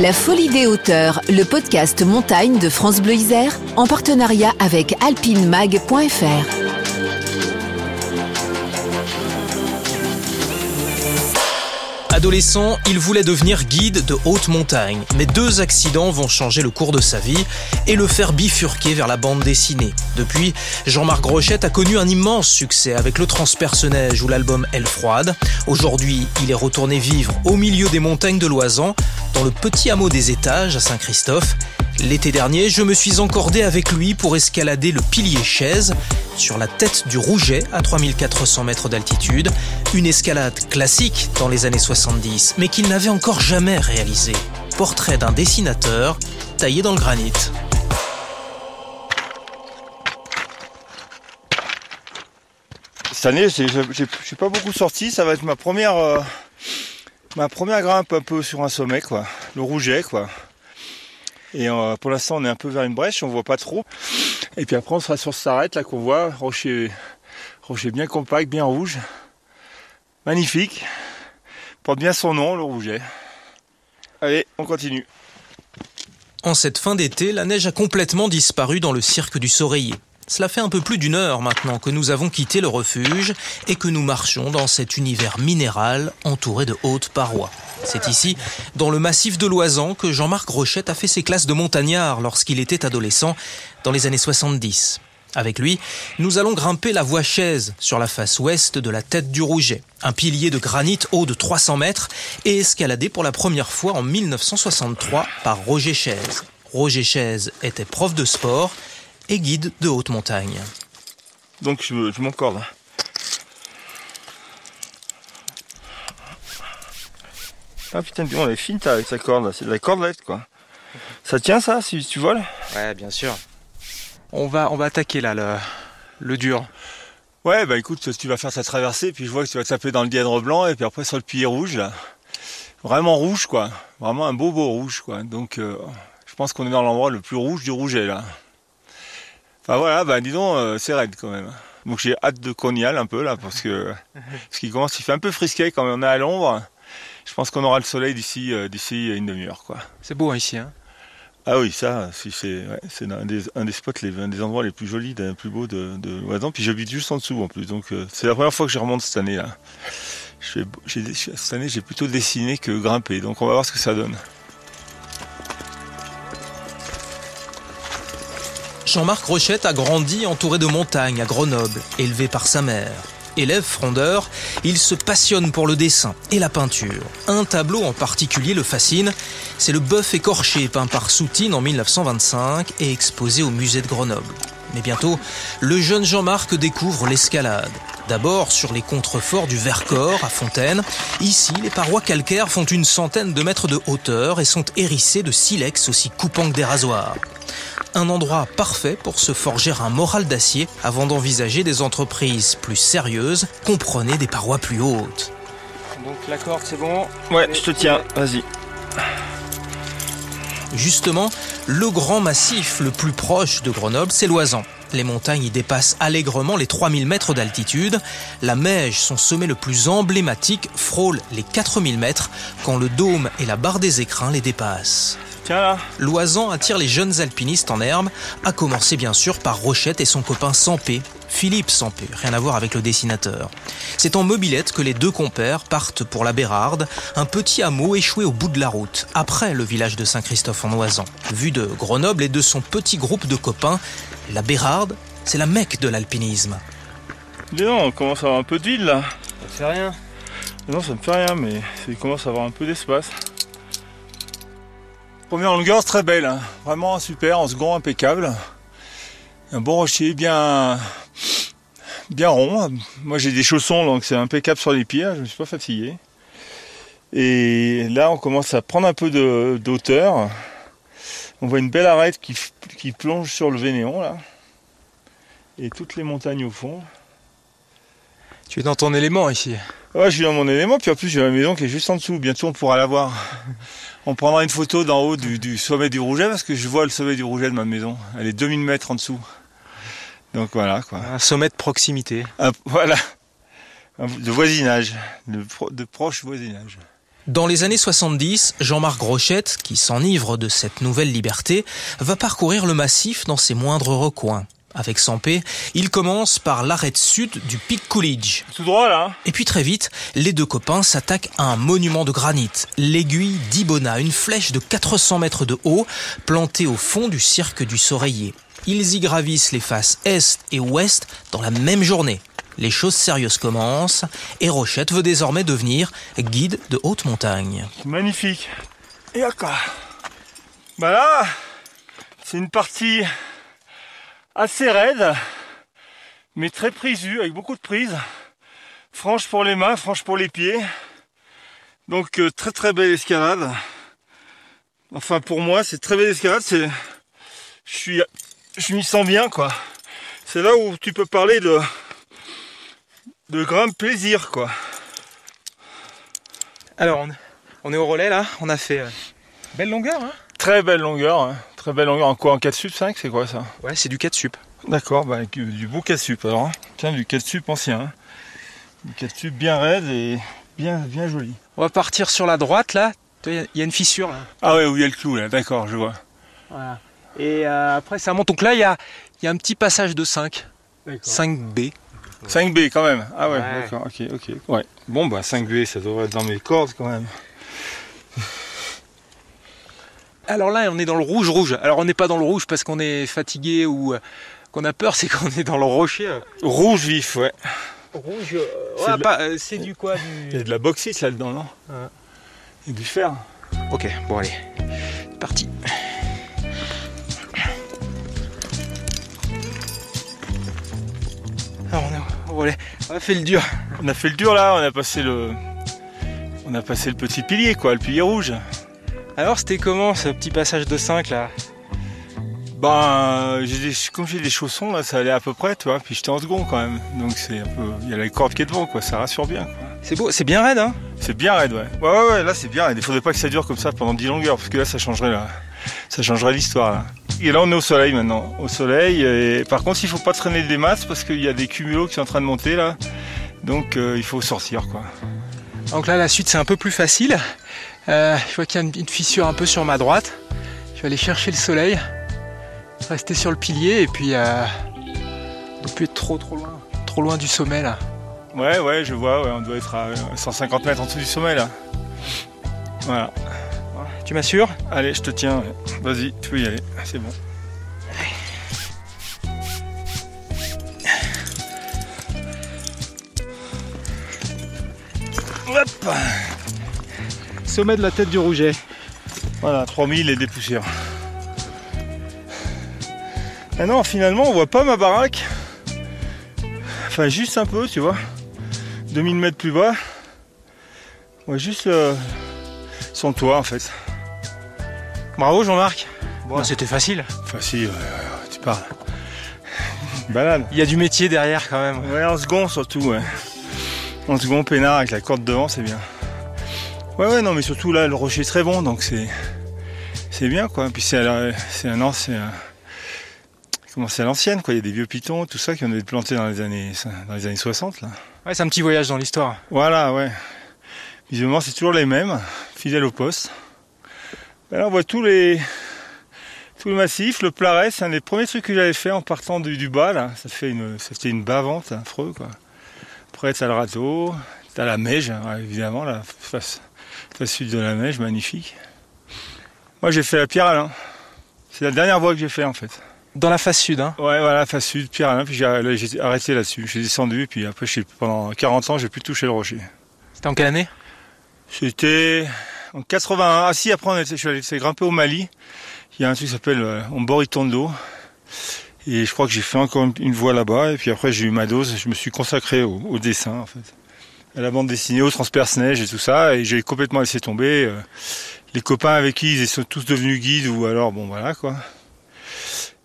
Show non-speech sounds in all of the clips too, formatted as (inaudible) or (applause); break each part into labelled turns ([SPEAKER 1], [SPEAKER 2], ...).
[SPEAKER 1] La Folie des hauteurs, le podcast montagne de France Bleu Isère, en partenariat avec alpinemag.fr.
[SPEAKER 2] Adolescent, il voulait devenir guide de haute montagne, mais deux accidents vont changer le cours de sa vie et le faire bifurquer vers la bande dessinée. Depuis, Jean-Marc Rochette a connu un immense succès avec le transpersonnage ou l'album Elle froide. Aujourd'hui, il est retourné vivre au milieu des montagnes de l'Oisan, dans le petit hameau des étages à Saint-Christophe. L'été dernier, je me suis encordé avec lui pour escalader le pilier chaise sur la tête du Rouget à 3400 mètres d'altitude, une escalade classique dans les années 70, mais qu'il n'avait encore jamais réalisée. Portrait d'un dessinateur taillé dans le granit.
[SPEAKER 3] Cette année, je suis pas beaucoup sorti, ça va être ma première, euh, ma première grimpe un peu sur un sommet, quoi. Le Rouget, quoi. Et euh, pour l'instant, on est un peu vers une brèche, on voit pas trop. Et puis après, on sera sur cette arête là qu'on voit, rocher, rocher bien compact, bien rouge. Magnifique. Porte bien son nom, le rouget. Allez, on continue.
[SPEAKER 2] En cette fin d'été, la neige a complètement disparu dans le cirque du Soreiller. Cela fait un peu plus d'une heure maintenant que nous avons quitté le refuge et que nous marchons dans cet univers minéral entouré de hautes parois. C'est ici, dans le massif de Loisan, que Jean-Marc Rochette a fait ses classes de montagnard lorsqu'il était adolescent, dans les années 70. Avec lui, nous allons grimper la voie chaise sur la face ouest de la tête du Rouget, un pilier de granit haut de 300 mètres et escaladé pour la première fois en 1963 par Roger Chaise. Roger Chaise était prof de sport et guide de haute montagne.
[SPEAKER 3] Donc je, je m'encorde. Ah putain, on est fine avec sa corde, c'est de la cordelette quoi. Ça tient ça si tu voles?
[SPEAKER 4] Ouais, bien sûr. On va, on va attaquer là le, le dur.
[SPEAKER 3] Ouais, bah écoute, tu vas faire sa traversée, puis je vois que tu vas taper dans le dièdre blanc, et puis après sur le pilier rouge là. Vraiment rouge quoi. Vraiment un beau beau rouge quoi. Donc euh, je pense qu'on est dans l'endroit le plus rouge du rouget là. Enfin voilà, bah disons, euh, c'est raide quand même. Donc j'ai hâte de qu'on y aille un peu là, parce que (laughs) ce qui commence, il fait un peu frisqué quand on est à l'ombre. Je pense qu'on aura le soleil d'ici euh, d'ici une demi-heure quoi.
[SPEAKER 4] C'est beau hein, ici hein
[SPEAKER 3] ah oui, ça, c'est ouais, un, des, un des spots, les, un des endroits les plus jolis, les plus beaux de, de. Puis j'habite juste en dessous en plus, donc euh, c'est la première fois que je remonte cette année là. Je fais, cette année, j'ai plutôt dessiné que grimpé, donc on va voir ce que ça donne.
[SPEAKER 2] Jean-Marc Rochette a grandi entouré de montagnes à Grenoble, élevé par sa mère. Élève frondeur, il se passionne pour le dessin et la peinture. Un tableau en particulier le fascine, c'est le bœuf écorché peint par Soutine en 1925 et exposé au musée de Grenoble. Mais bientôt, le jeune Jean-Marc découvre l'escalade. D'abord sur les contreforts du Vercors à Fontaine. Ici, les parois calcaires font une centaine de mètres de hauteur et sont hérissées de silex aussi coupants que des rasoirs un endroit parfait pour se forger un moral d'acier avant d'envisager des entreprises plus sérieuses, comprenez des parois plus hautes.
[SPEAKER 4] Donc la corde c'est bon
[SPEAKER 3] Ouais, je te tiens, vas-y.
[SPEAKER 2] Justement, le grand massif le plus proche de Grenoble, c'est l'Oisan. Les montagnes y dépassent allègrement les 3000 mètres d'altitude. La Meige, son sommet le plus emblématique, frôle les 4000 mètres quand le dôme et la barre des écrins les dépassent. Loisan attire les jeunes alpinistes en herbe, à commencer bien sûr par Rochette et son copain Sampé, Philippe Sampé, rien à voir avec le dessinateur. C'est en mobilette que les deux compères partent pour la Bérarde, un petit hameau échoué au bout de la route, après le village de Saint-Christophe en Oisan. Vu de Grenoble et de son petit groupe de copains, la Bérarde, c'est la mecque de l'alpinisme.
[SPEAKER 3] Dis non, on commence à avoir un peu de ville là.
[SPEAKER 4] Ça te fait rien
[SPEAKER 3] Non, ça me fait rien, mais il commence à avoir un peu d'espace. Première longueur, très belle, hein. vraiment super, en second impeccable. Un bon rocher bien, bien rond. Moi j'ai des chaussons donc c'est impeccable sur les pieds, hein. je ne me suis pas fatigué. Et là on commence à prendre un peu d'auteur. On voit une belle arête qui, qui plonge sur le Vénéon là. Et toutes les montagnes au fond.
[SPEAKER 4] Tu es dans ton élément ici.
[SPEAKER 3] Ouais, je suis dans mon élément, puis en plus j'ai ma maison qui est juste en dessous. Bientôt on pourra la voir. (laughs) On prendra une photo d'en haut du, sommet du Rouget parce que je vois le sommet du Rouget de ma maison. Elle est 2000 mètres en dessous. Donc voilà quoi.
[SPEAKER 4] Un sommet de proximité. (laughs)
[SPEAKER 3] voilà. De voisinage, de, proche voisinage.
[SPEAKER 2] Dans les années 70, Jean-Marc Rochette, qui s'enivre de cette nouvelle liberté, va parcourir le massif dans ses moindres recoins. Avec Sampé, il commence par l'arête sud du Pic Coolidge.
[SPEAKER 3] Tout droit là. hein
[SPEAKER 2] Et puis très vite, les deux copains s'attaquent à un monument de granit, l'aiguille d'Ibona, une flèche de 400 mètres de haut, plantée au fond du cirque du Soreiller. Ils y gravissent les faces est et ouest dans la même journée. Les choses sérieuses commencent et Rochette veut désormais devenir guide de haute montagne.
[SPEAKER 3] Magnifique. Et encore. Bah là, c'est une partie assez raide, mais très prisue, avec beaucoup de prises. Franche pour les mains, franche pour les pieds. Donc euh, très très belle escalade. Enfin pour moi, c'est très belle escalade. Je suis, je m'y sens bien quoi. C'est là où tu peux parler de de grand plaisir quoi.
[SPEAKER 4] Alors, on, est au relais là, on a fait euh, belle longueur. Hein
[SPEAKER 3] Très belle longueur, hein. très belle longueur. En quoi En 4 sup 5 c'est quoi ça?
[SPEAKER 4] Ouais, c'est du 4 sup.
[SPEAKER 3] D'accord, bah, du, du beau 4 sup alors. hein. Tiens, du 4 sup ancien. hein. Du 4 sup bien raide et bien, bien joli.
[SPEAKER 4] On va partir sur la droite là. Il y, a- il y a une fissure là.
[SPEAKER 3] Ah ouais, où il y a le clou là, d'accord, je vois.
[SPEAKER 4] Voilà. Et euh, après, ça monte. Donc là, il y a, il y a un petit passage de 5. 5B.
[SPEAKER 3] 5B quand même. Ah ouais,
[SPEAKER 4] Ouais.
[SPEAKER 3] d'accord, ok, ok. Ouais. Bon bah 5B, ça devrait être dans mes cordes quand même.
[SPEAKER 4] Alors là, on est dans le rouge-rouge. Alors on n'est pas dans le rouge parce qu'on est fatigué ou euh, qu'on a peur, (laughs) c'est qu'on est dans le rocher. euh.
[SPEAKER 3] Rouge vif, ouais.
[SPEAKER 4] Rouge,
[SPEAKER 3] C'est
[SPEAKER 4] ouais,
[SPEAKER 3] de-
[SPEAKER 4] pas, euh, c'est du quoi
[SPEAKER 3] Il y a de la bauxite là-dedans, non?
[SPEAKER 4] Ouais.
[SPEAKER 3] Et du fer.
[SPEAKER 4] Ok, bon allez, parti. Relais. On a fait le dur.
[SPEAKER 3] On a fait le dur là, on a passé le. On a passé le petit pilier quoi, le pilier rouge.
[SPEAKER 4] Alors c'était comment ce petit passage de 5 là?
[SPEAKER 3] Ben, des, comme j'ai des chaussons là, ça allait à peu près, tu vois. Puis j'étais en second quand même, donc c'est un peu, il y a la corde qui est devant, quoi. Ça rassure bien.
[SPEAKER 4] C'est beau, c'est bien raide hein?
[SPEAKER 3] C'est bien raide, ouais. Ouais, ouais, ouais. Là, c'est bien raide. Il faudrait pas que ça dure comme ça pendant 10 longueurs, parce que là, ça changerait la, ça changerait l'histoire. Là. Et là, on est au soleil maintenant, au soleil. Et par contre, il faut pas traîner des masses parce qu'il y a des cumulos qui sont en train de monter là. Donc, euh, il faut sortir, quoi.
[SPEAKER 4] Donc là la suite c'est un peu plus facile. Euh, je vois qu'il y a une, fissure un peu sur ma droite. Je vais aller chercher le soleil, rester sur le pilier et puis euh, ne plus être trop trop loin, trop loin du sommet là.
[SPEAKER 3] Ouais, ouais, je vois. Ouais, on doit être à euh, 150 mètres en dessous du sommet là. Voilà.
[SPEAKER 4] Tu m'assures
[SPEAKER 3] Allez, je te tiens. Vas-y, tu peux y aller. C'est bon. Hop
[SPEAKER 4] Sommet de la tête du Rouget.
[SPEAKER 3] Voilà, 3000 et des poussières. Ah non, finalement, on voit pas ma baraque. Enfin, juste un peu, tu vois. 2000 mètres plus bas. On voit juste euh, son toit, en fait.
[SPEAKER 4] Bravo Jean-Marc.
[SPEAKER 3] Bon.
[SPEAKER 4] C'était facile.
[SPEAKER 3] Facile, ouais, ouais, ouais, tu parles. (laughs) Balade.
[SPEAKER 4] Il y a du métier derrière quand même.
[SPEAKER 3] Ouais, en second surtout, ouais. En second, peinard avec la corde devant, c'est bien. Ouais, ouais, non, mais surtout là, le rocher est très bon, donc c'est c'est bien, quoi. Puis c'est un an, c'est un- comment c'est à l'ancienne, quoi. Il y a des vieux pitons, tout ça qui ont été plantés dans les années dans les années 60, là.
[SPEAKER 4] Ouais, c'est un petit voyage dans l'histoire.
[SPEAKER 3] Voilà, ouais. Visiblement, c'est toujours les mêmes, fidèles au poste. Là, on voit tous les tout le massif, le Plaret, c'est un des premiers trucs que j'avais fait en partant du, du bas, là. Ça fait une, ça fait une bavante, affreux, quoi. Après, t'as le râteau, t'as la Meige, hein, évidemment, la face, face sud de la Meige, magnifique. Moi, j'ai fait la Pierre Alain. C'est la dernière voie que j'ai fait, en fait.
[SPEAKER 4] Dans la face sud, hein.
[SPEAKER 3] Ouais, voilà, face sud, Pierre Alain, puis j'ai là, j'ai arrêté là-dessus. J'ai descendu, puis après, pendant 40 ans, j'ai plus touché le rocher.
[SPEAKER 4] C'était en quelle année?
[SPEAKER 3] C'était en 81. Ah si, après on je suis allé grimper au Mali. Il y a un truc qui s'appelle euh, Omboritondo. Et je crois que j'ai fait encore une, voie là-bas. Et puis après j'ai eu ma dose. Je me suis consacré au, dessin en fait. À la bande dessinée, au transperce-neige et tout ça. Et j'ai complètement laissé tomber. euh, les copains avec qui ils sont tous devenus guides ou alors bon voilà quoi.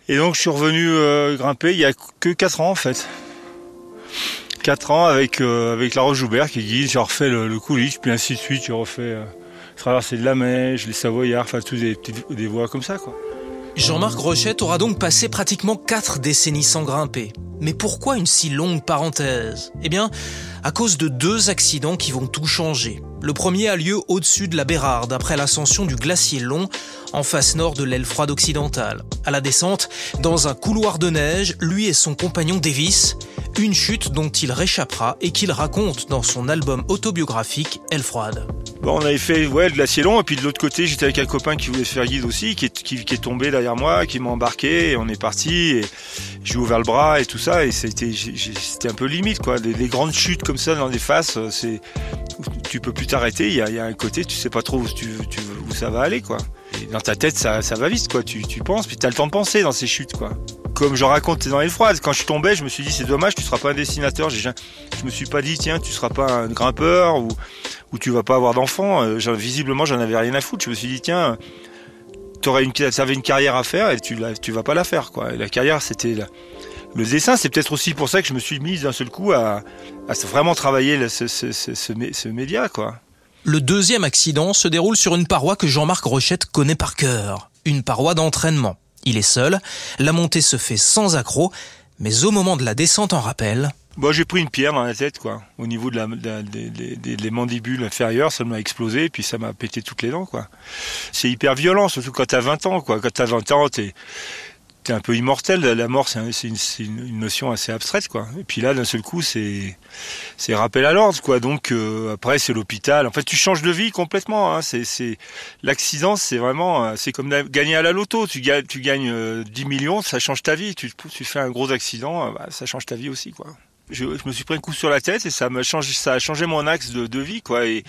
[SPEAKER 3] Et donc je suis revenu euh, grimper il y a que 4 ans en fait. 4 ans avec, euh, avec la Roche Joubert qui guide, j'ai refait le, le Coolidge, puis ainsi de suite, j'ai refait euh, traverser de la les Savoyards, enfin tous des, comme ça.
[SPEAKER 2] Jean-Marc Rochette aura donc passé pratiquement quatre décennies sans grimper. Mais pourquoi une si longue parenthèse? Eh bien, à cause de deux accidents qui vont tout changer. Le premier a lieu au-dessus de la Bérarde, après l'ascension du glacier Long, en face nord de l'aile froide occidentale. À la descente, dans un couloir de neige, lui et son compagnon Davis, une chute dont il réchappera et qu'il raconte dans son album autobiographique Aile froide.
[SPEAKER 3] On avait fait ouais, le glacier long, et puis de l'autre côté, j'étais avec un copain qui voulait faire guide aussi, qui est, tombé derrière moi, qui m'a embarqué, et on est parti, et j'ai ouvert le bras et tout ça, et c'était, un peu limite, quoi. Les, grandes chutes comme ça dans des faces, c'est, tu peux plus t'arrêter, il y a, un côté, tu sais pas trop où, tu, où ça va aller, quoi. Dans ta tête, ça, va vite, quoi. Tu, tu penses, puis t'as le temps de penser dans ces chutes, quoi comme je raconte dans les froides, quand je tombais, je me suis dit c'est dommage, tu seras pas un dessinateur. Je me suis pas dit tiens, tu seras pas un grimpeur ou, ou tu vas pas avoir d'enfants. Euh, visiblement, j'en avais rien à foutre. Je me suis dit tiens, t'aurais une, avais une carrière à faire et tu, tu vas pas la faire quoi. la carrière, c'était le dessin. C'est peut-être aussi pour ça que je me suis mis d'un seul coup à, vraiment travailler ce, ce média quoi.
[SPEAKER 2] Le deuxième accident se déroule sur une paroi que Jean-Marc Rochette connaît par cœur, une paroi d'entraînement. Il est seul, la montée se fait sans accroc, mais au moment de la descente en rappel...
[SPEAKER 3] Bon, j'ai pris une pierre dans la tête, quoi. Au niveau de la, des, mandibules inférieures, ça m'a explosé, puis ça m'a pété toutes les dents, quoi. C'est hyper violent, surtout quand t'as 20 ans, quoi. Quand t'as 20 ans, t'es, t'es un peu immortel. La mort, c'est une, notion assez abstraite, quoi. Et puis là, d'un seul coup, c'est c'est rappel à l'ordre, quoi. Donc euh, après, c'est l'hôpital. En fait, tu changes de vie complètement. Hein. C'est l'accident, c'est vraiment, euh, c'est comme gagner à la loto. Tu gagnes, tu gagnes 10 euh, millions, ça change ta vie. Tu, tu fais un gros accident, bah, ça change ta vie aussi, quoi je, me suis pris un coup sur la tête et ça m'a changé, ça a changé mon axe de, de vie, quoi. Et,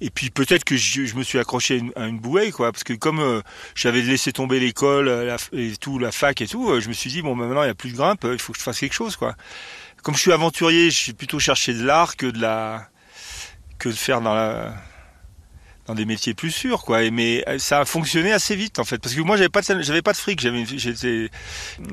[SPEAKER 3] et puis peut-être que je, je, me suis accroché à une, bouée, quoi, parce que comme euh, j'avais laissé tomber l'école la, et tout, la fac et tout, euh, je me suis dit bon, bah, maintenant il y a plus de grimpe, il faut que je fasse quelque chose, quoi. Comme je suis aventurier, j'ai plutôt cherché de l'art que de la que de faire dans la dans des métiers plus sûrs quoi. Mais euh, ça a fonctionné assez vite en fait. Parce que moi j'avais pas j'avais pas de fric j'avais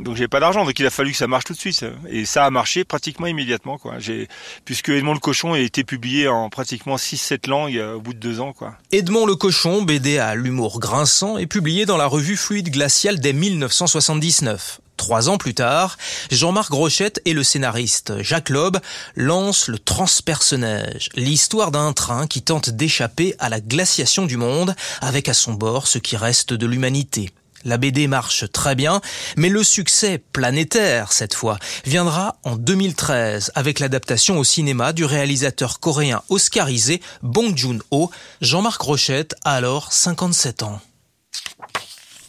[SPEAKER 3] donc j'avais pas d'argent. Donc il a fallu que ça marche tout de suite. Et ça a marché pratiquement immédiatement quoi. J'ai puisque Edmond le cochon a été publié en pratiquement 6 7 langues euh, au bout de deux ans quoi.
[SPEAKER 2] Edmond le cochon BD à l'humour grinçant est publié dans la revue Fluide glacial dès 1979 Trois ans plus tard, Jean-Marc Rochette et le scénariste Jacques Loeb lancent le Transpersonnage, l'histoire d'un train qui tente d'échapper à la glaciation du monde avec à son bord ce qui reste de l'humanité. La BD marche très bien, mais le succès planétaire, cette fois, viendra en 2013 avec l'adaptation au cinéma du réalisateur coréen oscarisé Bong Joon-ho. Jean-Marc Rochette a alors 57 ans.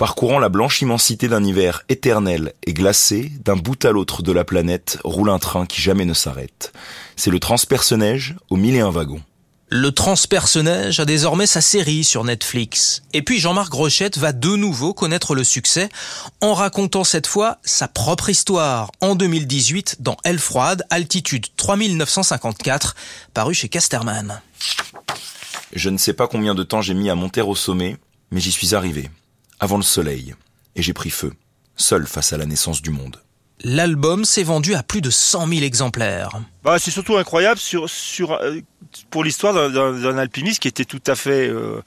[SPEAKER 5] Parcourant la blanche immensité d'un hiver éternel et glacé, d'un bout à l'autre de la planète roule un train qui jamais ne s'arrête. C'est le transperce-neige au mille et un wagons.
[SPEAKER 2] Le transperce-neige a désormais sa série sur Netflix. Et puis Jean-Marc Rochette va de nouveau connaître le succès en racontant cette fois sa propre histoire en 2018 dans Elle froide, altitude 3954, paru chez Casterman.
[SPEAKER 5] Je ne sais pas combien de temps j'ai mis à monter au sommet, mais j'y suis arrivé avant le soleil, et j'ai pris feu, seul face à la naissance du monde.
[SPEAKER 2] L'album s'est vendu à plus de 100 000 exemplaires.
[SPEAKER 3] Bah, c'est surtout incroyable sur, sur, euh, pour l'histoire d'un alpiniste qui était tout à fait euh,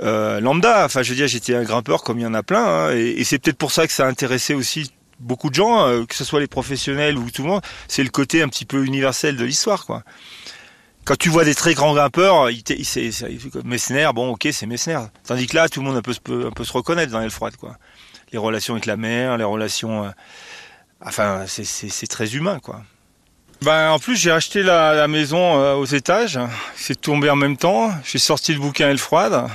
[SPEAKER 3] euh, lambda. Enfin, je veux dire, j'étais un grimpeur comme il y en a plein, hein, et, et c'est peut-être pour ça que ça a intéressé aussi beaucoup de gens, que ce soit les professionnels ou tout le monde. C'est le côté un petit peu universel de l'histoire, quoi quand tu vois des très grands grimpeurs, il, il, c'est, Messner, bon ok c'est Messner. Tandis que là, tout le monde peut, se reconnaître dans froide quoi. Les relations avec la mer, les relations... Euh, enfin, c'est, très humain, quoi. Ben, en plus, j'ai acheté la, maison euh, aux étages. C'est tombé en même temps. J'ai sorti le bouquin froide.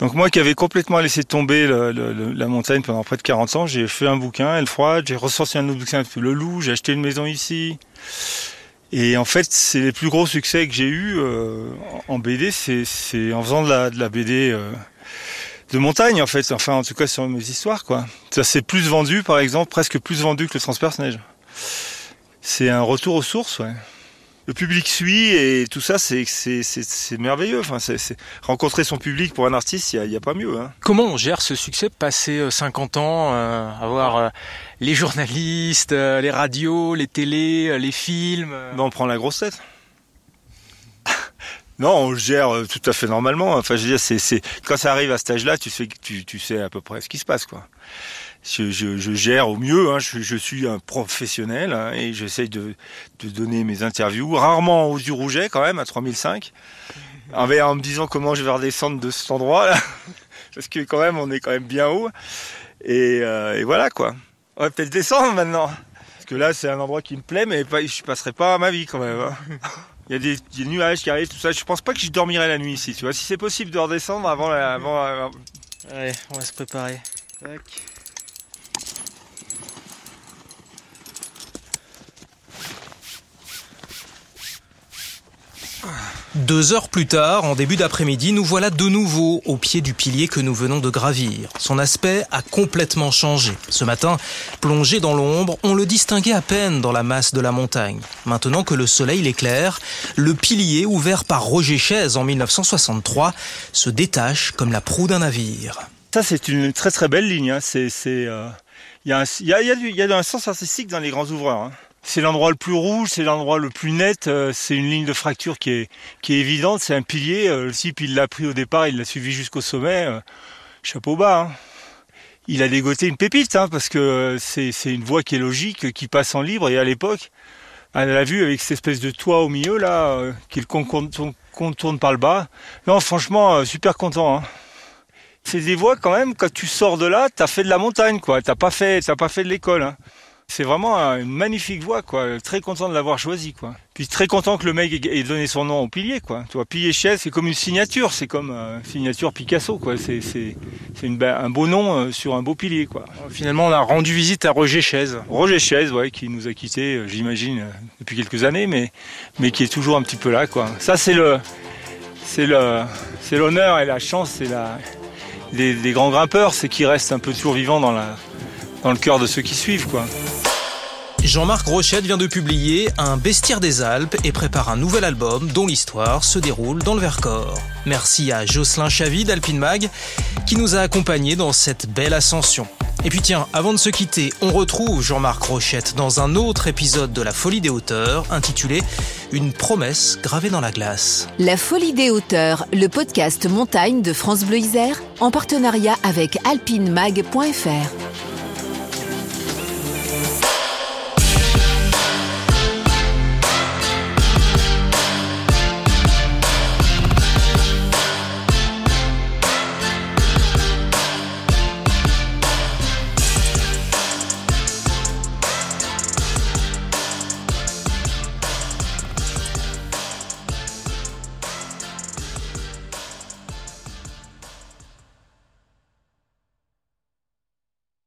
[SPEAKER 3] Donc moi qui avais complètement laissé tomber la montagne pendant près de 40 ans, j'ai fait un bouquin froide. J'ai ressorti un autre bouquin, Le Loup. J'ai acheté une maison ici. Et en fait, c'est les plus gros succès que j'ai eu euh, en BD, c'est en faisant de la, de la BD euh, de montagne en fait. Enfin, en tout cas sur mes histoires quoi. Ça s'est plus vendu, par exemple, presque plus vendu que le transperce neige. C'est un retour aux sources, ouais le public suit et tout ça, c'est c'est merveilleux. Enfin, c'est rencontrer son public pour un artiste, il n'y a, pas mieux. Hein.
[SPEAKER 4] Comment on gère ce succès passé 50 euh, ans, euh, avoir euh, les journalistes, les radios, les télés, les films
[SPEAKER 3] ben, On prend la grosse tête. (laughs) Non, on le gère tout à fait normalement. Enfin, je veux dire, c'est quand ça arrive à cet âge-là, tu sais, tu, tu sais à peu près ce qui se passe, quoi je, je, je, gère au mieux. Hein. Je, je, suis un professionnel hein, et j'essaye de, de, donner mes interviews, rarement aux yeux rougets quand même, à 3005. en me disant comment je vais redescendre de cet endroit là, (laughs) parce que quand même on est quand même bien haut. Et, euh, voilà quoi. On va peut-être descendre maintenant. Parce que là c'est un endroit qui me plaît, mais pas, je passerai pas ma vie quand même. Hein. (laughs) Il y a des, nuages qui arrivent, tout ça. Je pense pas que je dormirai la nuit ici. Tu vois, si c'est possible de redescendre avant.
[SPEAKER 2] Allez, on va se préparer. Deux heures plus tard, en début d'après-midi, nous voilà de nouveau au pied du pilier que nous venons de gravir. Son aspect a complètement changé. Ce matin, plongé dans l'ombre, on le distinguait à peine dans la masse de la montagne. Maintenant que le soleil l'éclaire, le pilier ouvert par Roger Chaise en 1963 se détache comme la proue d'un navire.
[SPEAKER 3] Ça, c'est une très très belle ligne. C'est, il y, a, un sens artistique dans les grands ouvreurs. Hein. C'est l'endroit le plus rouge, c'est l'endroit le plus net, euh, c'est une ligne de fracture qui est, qui est évidente, c'est un pilier. Euh, le type, il l'a pris au départ, il l'a suivi jusqu'au sommet. Euh, chapeau bas. Hein. Il a dégoté une pépite, hein, parce que c'est une voie qui est logique, qui passe en libre. Et à l'époque, elle l'a vu avec cette espèce de toit au milieu, là, qu'il contourne par le bas. Non, franchement, super content. Hein. C'est des voies quand même, quand tu sors de là, t'as fait de la montagne, quoi. T'as pas pas fait de l'école. C'est vraiment une magnifique voie, quoi. Très content de l'avoir choisi, quoi. Puis très content que le mec ait donné son nom au pilier, quoi. Tu vois, pilier chaise, c'est comme une signature, c'est comme une signature Picasso, quoi. C'est, c'est, un beau nom euh, sur un beau pilier, quoi.
[SPEAKER 2] Finalement, on a rendu visite à Roger Chaise.
[SPEAKER 3] Roger Chaise, ouais, qui nous a quittés, euh, j'imagine, euh, depuis quelques années, mais, mais qui est toujours un petit peu là, quoi. Ça, c'est le, c'est le, c'est l'honneur et la chance, c'est la, des, grands grimpeurs, c'est qu'ils restent un peu toujours vivants dans la, dans le cœur de ceux qui suivent, quoi.
[SPEAKER 2] Jean-Marc Rochette vient de publier Un bestiaire des Alpes et prépare un nouvel album dont l'histoire se déroule dans le Vercors. Merci à Jocelyn Chavy d'Alpine Mag qui nous a accompagnés dans cette belle ascension. Et puis tiens, avant de se quitter, on retrouve Jean-Marc Rochette dans un autre épisode de La Folie des Hauteurs intitulé Une promesse gravée dans la glace.
[SPEAKER 1] La Folie des Hauteurs, le podcast montagne de France Bleu Isère en partenariat avec alpinemag.fr.